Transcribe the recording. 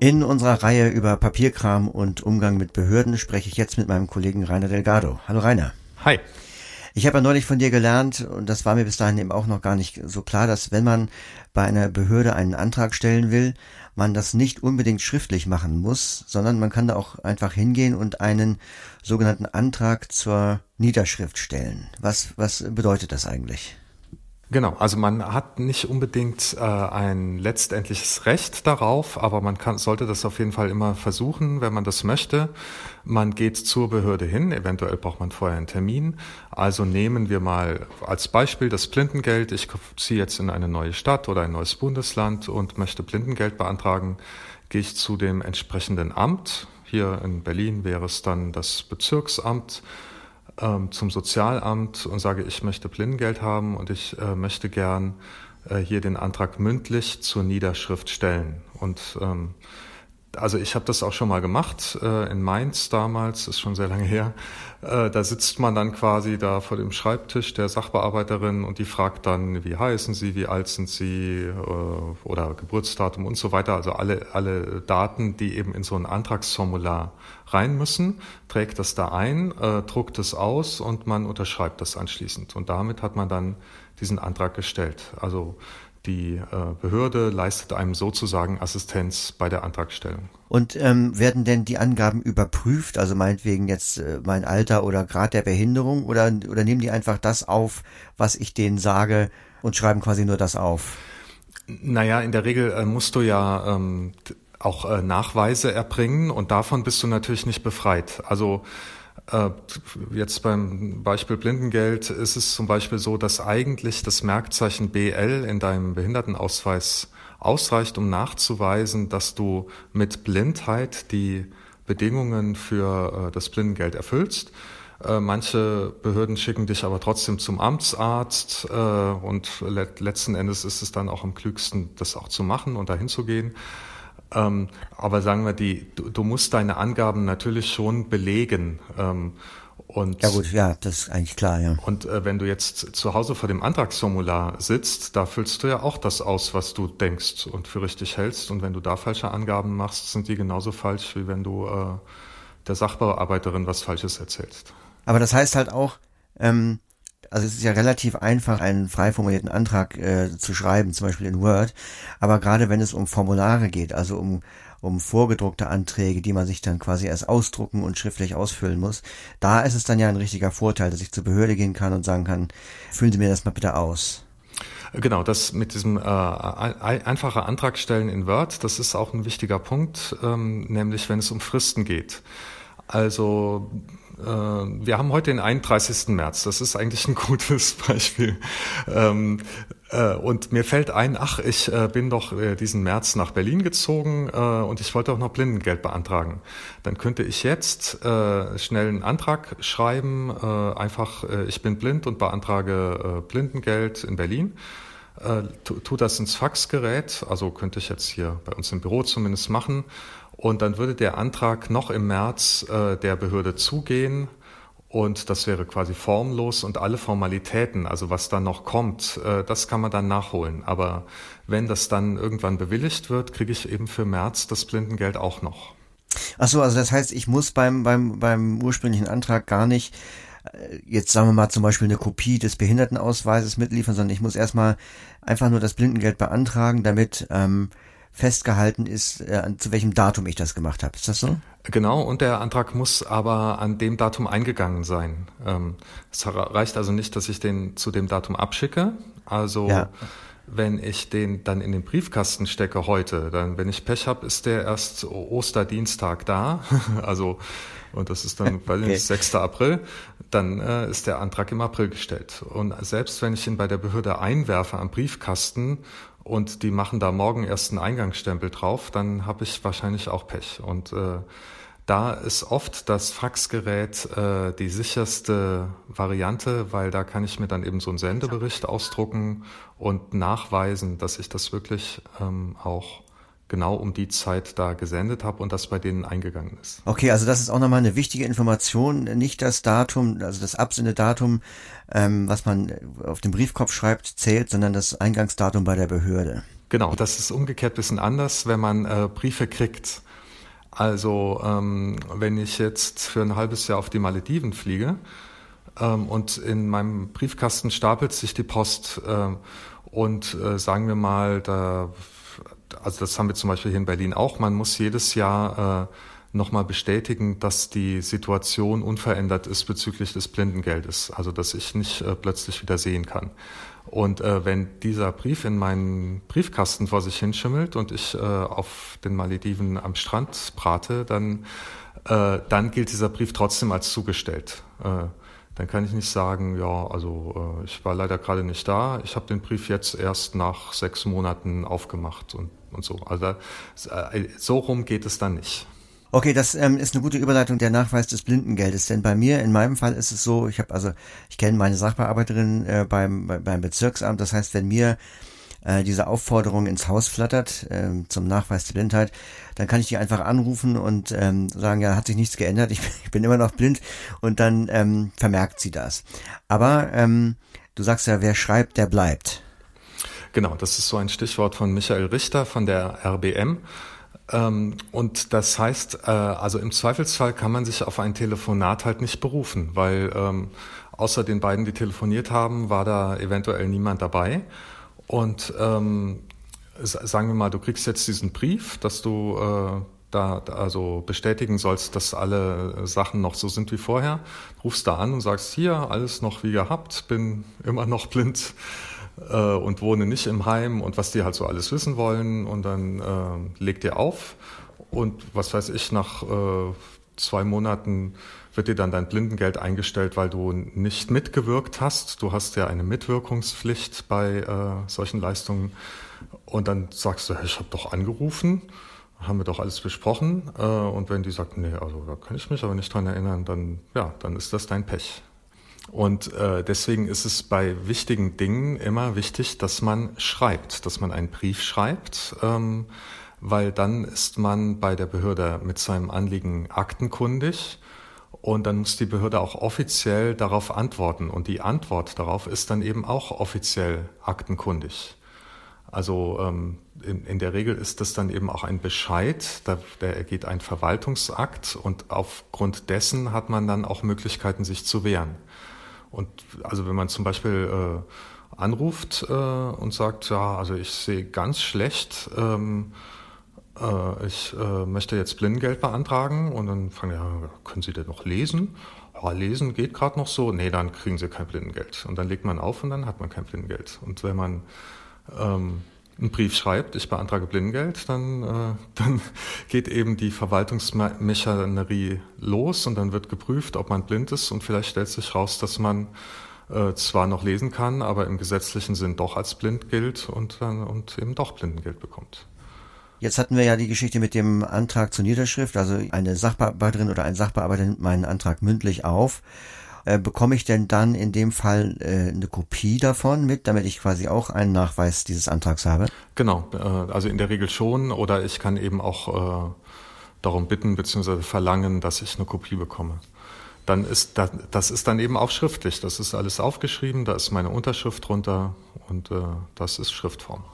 In unserer Reihe über Papierkram und Umgang mit Behörden spreche ich jetzt mit meinem Kollegen Rainer Delgado. Hallo Rainer. Hi. Ich habe ja neulich von dir gelernt, und das war mir bis dahin eben auch noch gar nicht so klar, dass wenn man bei einer Behörde einen Antrag stellen will, man das nicht unbedingt schriftlich machen muss, sondern man kann da auch einfach hingehen und einen sogenannten Antrag zur Niederschrift stellen. Was, was bedeutet das eigentlich? Genau, also man hat nicht unbedingt äh, ein letztendliches Recht darauf, aber man kann, sollte das auf jeden Fall immer versuchen, wenn man das möchte. Man geht zur Behörde hin, eventuell braucht man vorher einen Termin. Also nehmen wir mal als Beispiel das Blindengeld. Ich ziehe jetzt in eine neue Stadt oder ein neues Bundesland und möchte Blindengeld beantragen. Gehe ich zu dem entsprechenden Amt. Hier in Berlin wäre es dann das Bezirksamt ähm, zum Sozialamt und sage, ich möchte Blindengeld haben und ich äh, möchte gern äh, hier den Antrag mündlich zur Niederschrift stellen. Und ähm, also ich habe das auch schon mal gemacht äh, in Mainz damals, ist schon sehr lange her. Äh, da sitzt man dann quasi da vor dem Schreibtisch der Sachbearbeiterin und die fragt dann, wie heißen Sie, wie alt sind Sie äh, oder Geburtsdatum und so weiter. Also alle, alle Daten, die eben in so ein Antragsformular rein müssen, trägt das da ein, äh, druckt es aus und man unterschreibt das anschließend. Und damit hat man dann diesen Antrag gestellt. Also die äh, Behörde leistet einem sozusagen Assistenz bei der Antragstellung. Und ähm, werden denn die Angaben überprüft, also meinetwegen jetzt äh, mein Alter oder Grad der Behinderung, oder, oder nehmen die einfach das auf, was ich denen sage und schreiben quasi nur das auf? Naja, in der Regel äh, musst du ja ähm, auch äh, Nachweise erbringen und davon bist du natürlich nicht befreit. Also jetzt beim Beispiel Blindengeld ist es zum Beispiel so, dass eigentlich das Merkzeichen BL in deinem Behindertenausweis ausreicht, um nachzuweisen, dass du mit Blindheit die Bedingungen für äh, das Blindengeld erfüllst. Äh, manche Behörden schicken dich aber trotzdem zum Amtsarzt und letzten Endes ist es dann auch am klügsten, das auch zu machen und dahin zu gehen. Ähm, aber sagen wir, die, du, du, musst deine Angaben natürlich schon belegen. Ähm, und, ja gut, ja, das ist eigentlich klar, ja. Und äh, wenn du jetzt zu Hause vor dem Antragsformular sitzt, da füllst du ja auch das aus, was du denkst und für richtig hältst. Und wenn du da falsche Angaben machst, sind die genauso falsch, wie wenn du äh, der Sachbearbeiterin was Falsches erzählst. Aber das heißt halt auch, ähm, also es ist ja relativ einfach, einen frei formulierten Antrag äh, zu schreiben, zum Beispiel in Word. Aber gerade wenn es um Formulare geht, also um, um vorgedruckte Anträge, die man sich dann quasi erst ausdrucken und schriftlich ausfüllen muss, da ist es dann ja ein richtiger Vorteil, dass ich zur Behörde gehen kann und sagen kann, füllen Sie mir das mal bitte aus. Genau, das mit diesem äh, einfacher Antrag stellen in Word, das ist auch ein wichtiger Punkt, ähm, nämlich wenn es um Fristen geht. Also wir haben heute den 31. März. Das ist eigentlich ein gutes Beispiel. Ähm, äh, und mir fällt ein, ach, ich äh, bin doch diesen März nach Berlin gezogen und ich wollte auch noch Blindengeld beantragen. Dann könnte ich jetzt schnell einen Antrag schreiben, einfach, ich bin blind und beantrage Blindengeld in Berlin. Tu das ins Faxgerät, also könnte ich jetzt hier bei uns im Büro zumindest machen und dann würde der Antrag noch im März äh, der Behörde zugehen und das wäre quasi formlos und alle Formalitäten, also was dann noch kommt, äh, das kann man dann nachholen. Aber wenn das dann irgendwann bewilligt wird, kriege ich eben für März das Blindengeld auch noch. Ach so, also das heißt, ich muss beim, beim, beim ursprünglichen Antrag gar nicht äh, jetzt sagen wir mal zum Beispiel eine Kopie des Behindertenausweises mitliefern, sondern ich muss erstmal einfach nur das Blindengeld beantragen, damit ähm, festgehalten ist, äh, zu welchem Datum ich das gemacht habe. Ist das so? Genau, und der Antrag muss aber an dem Datum eingegangen sein. Ähm, es reicht also nicht, dass ich den zu dem Datum abschicke. Also ja. wenn ich den dann in den Briefkasten stecke heute, dann, wenn ich Pech habe, ist der erst Osterdienstag da. also und das ist dann, weil okay. 6. April, dann äh, ist der Antrag im April gestellt. Und selbst wenn ich ihn bei der Behörde einwerfe am Briefkasten und die machen da morgen erst einen Eingangsstempel drauf, dann habe ich wahrscheinlich auch Pech. Und äh, da ist oft das Faxgerät äh, die sicherste Variante, weil da kann ich mir dann eben so einen Sendebericht ausdrucken und nachweisen, dass ich das wirklich ähm, auch genau um die Zeit da gesendet habe und das bei denen eingegangen ist. Okay, also das ist auch nochmal eine wichtige Information. Nicht das Datum, also das Absendedatum, ähm, was man auf dem Briefkopf schreibt, zählt, sondern das Eingangsdatum bei der Behörde. Genau, das ist umgekehrt ein bisschen anders, wenn man äh, Briefe kriegt. Also ähm, wenn ich jetzt für ein halbes Jahr auf die Malediven fliege ähm, und in meinem Briefkasten stapelt sich die Post äh, und äh, sagen wir mal, da, also das haben wir zum Beispiel hier in Berlin auch, man muss jedes Jahr äh, nochmal bestätigen, dass die Situation unverändert ist bezüglich des Blindengeldes, also dass ich nicht äh, plötzlich wieder sehen kann. Und äh, wenn dieser Brief in meinen Briefkasten vor sich hinschimmelt und ich äh, auf den Malediven am Strand brate, dann, äh, dann gilt dieser Brief trotzdem als zugestellt. Äh, dann kann ich nicht sagen, ja, also äh, ich war leider gerade nicht da, ich habe den Brief jetzt erst nach sechs Monaten aufgemacht und, und so. Also so rum geht es dann nicht. Okay, das ähm, ist eine gute Überleitung der Nachweis des Blindengeldes, denn bei mir, in meinem Fall ist es so, ich habe also, ich kenne meine Sachbearbeiterin äh, beim, beim Bezirksamt, das heißt, wenn mir äh, diese Aufforderung ins Haus flattert äh, zum Nachweis der Blindheit, dann kann ich die einfach anrufen und ähm, sagen, ja, hat sich nichts geändert, ich, ich bin immer noch blind und dann ähm, vermerkt sie das. Aber ähm, du sagst ja, wer schreibt, der bleibt. Genau, das ist so ein Stichwort von Michael Richter von der RBM. Ähm, und das heißt, äh, also im Zweifelsfall kann man sich auf ein Telefonat halt nicht berufen, weil ähm, außer den beiden, die telefoniert haben, war da eventuell niemand dabei. Und ähm, sagen wir mal, du kriegst jetzt diesen Brief, dass du äh, da also bestätigen sollst, dass alle Sachen noch so sind wie vorher. Rufst da an und sagst, hier, alles noch wie gehabt, bin immer noch blind äh, und wohne nicht im Heim und was die halt so alles wissen wollen. Und dann äh, legt ihr auf und was weiß ich, nach äh, zwei Monaten wird dir dann dein Blindengeld eingestellt, weil du nicht mitgewirkt hast. Du hast ja eine Mitwirkungspflicht bei äh, solchen Leistungen. Und dann sagst du, ich habe doch angerufen, haben wir doch alles besprochen. Äh, und wenn die sagt, nee, also da kann ich mich aber nicht dran erinnern, dann ja, dann ist das dein Pech. Und äh, deswegen ist es bei wichtigen Dingen immer wichtig, dass man schreibt, dass man einen Brief schreibt, ähm, weil dann ist man bei der Behörde mit seinem Anliegen aktenkundig und dann muss die Behörde auch offiziell darauf antworten und die Antwort darauf ist dann eben auch offiziell aktenkundig. Also ähm, in, in der Regel ist das dann eben auch ein Bescheid, da, der ergeht ein Verwaltungsakt und aufgrund dessen hat man dann auch Möglichkeiten, sich zu wehren. Und also wenn man zum Beispiel äh, anruft äh, und sagt, ja, also ich sehe ganz schlecht, ähm, äh, ich äh, möchte jetzt Blindengeld beantragen und dann fragen ja, können Sie denn noch lesen? Ja, lesen geht gerade noch so. Nee, dann kriegen Sie kein Blindengeld. Und dann legt man auf und dann hat man kein Blindengeld. Und wenn man ähm, einen Brief schreibt, ich beantrage Blindengeld, dann, äh, dann geht eben die Verwaltungsmechanerie los und dann wird geprüft, ob man blind ist und vielleicht stellt sich raus, dass man äh, zwar noch lesen kann, aber im gesetzlichen Sinn doch als blind gilt und, und eben doch Blindengeld bekommt. Jetzt hatten wir ja die Geschichte mit dem Antrag zur Niederschrift. Also eine Sachbearbeiterin oder ein Sachbearbeiter nimmt meinen Antrag mündlich auf äh, bekomme ich denn dann in dem Fall äh, eine Kopie davon mit, damit ich quasi auch einen Nachweis dieses Antrags habe? Genau, äh, also in der Regel schon oder ich kann eben auch äh, darum bitten bzw. verlangen, dass ich eine Kopie bekomme. Dann ist das, das ist dann eben auch schriftlich. Das ist alles aufgeschrieben, da ist meine Unterschrift drunter und äh, das ist Schriftform.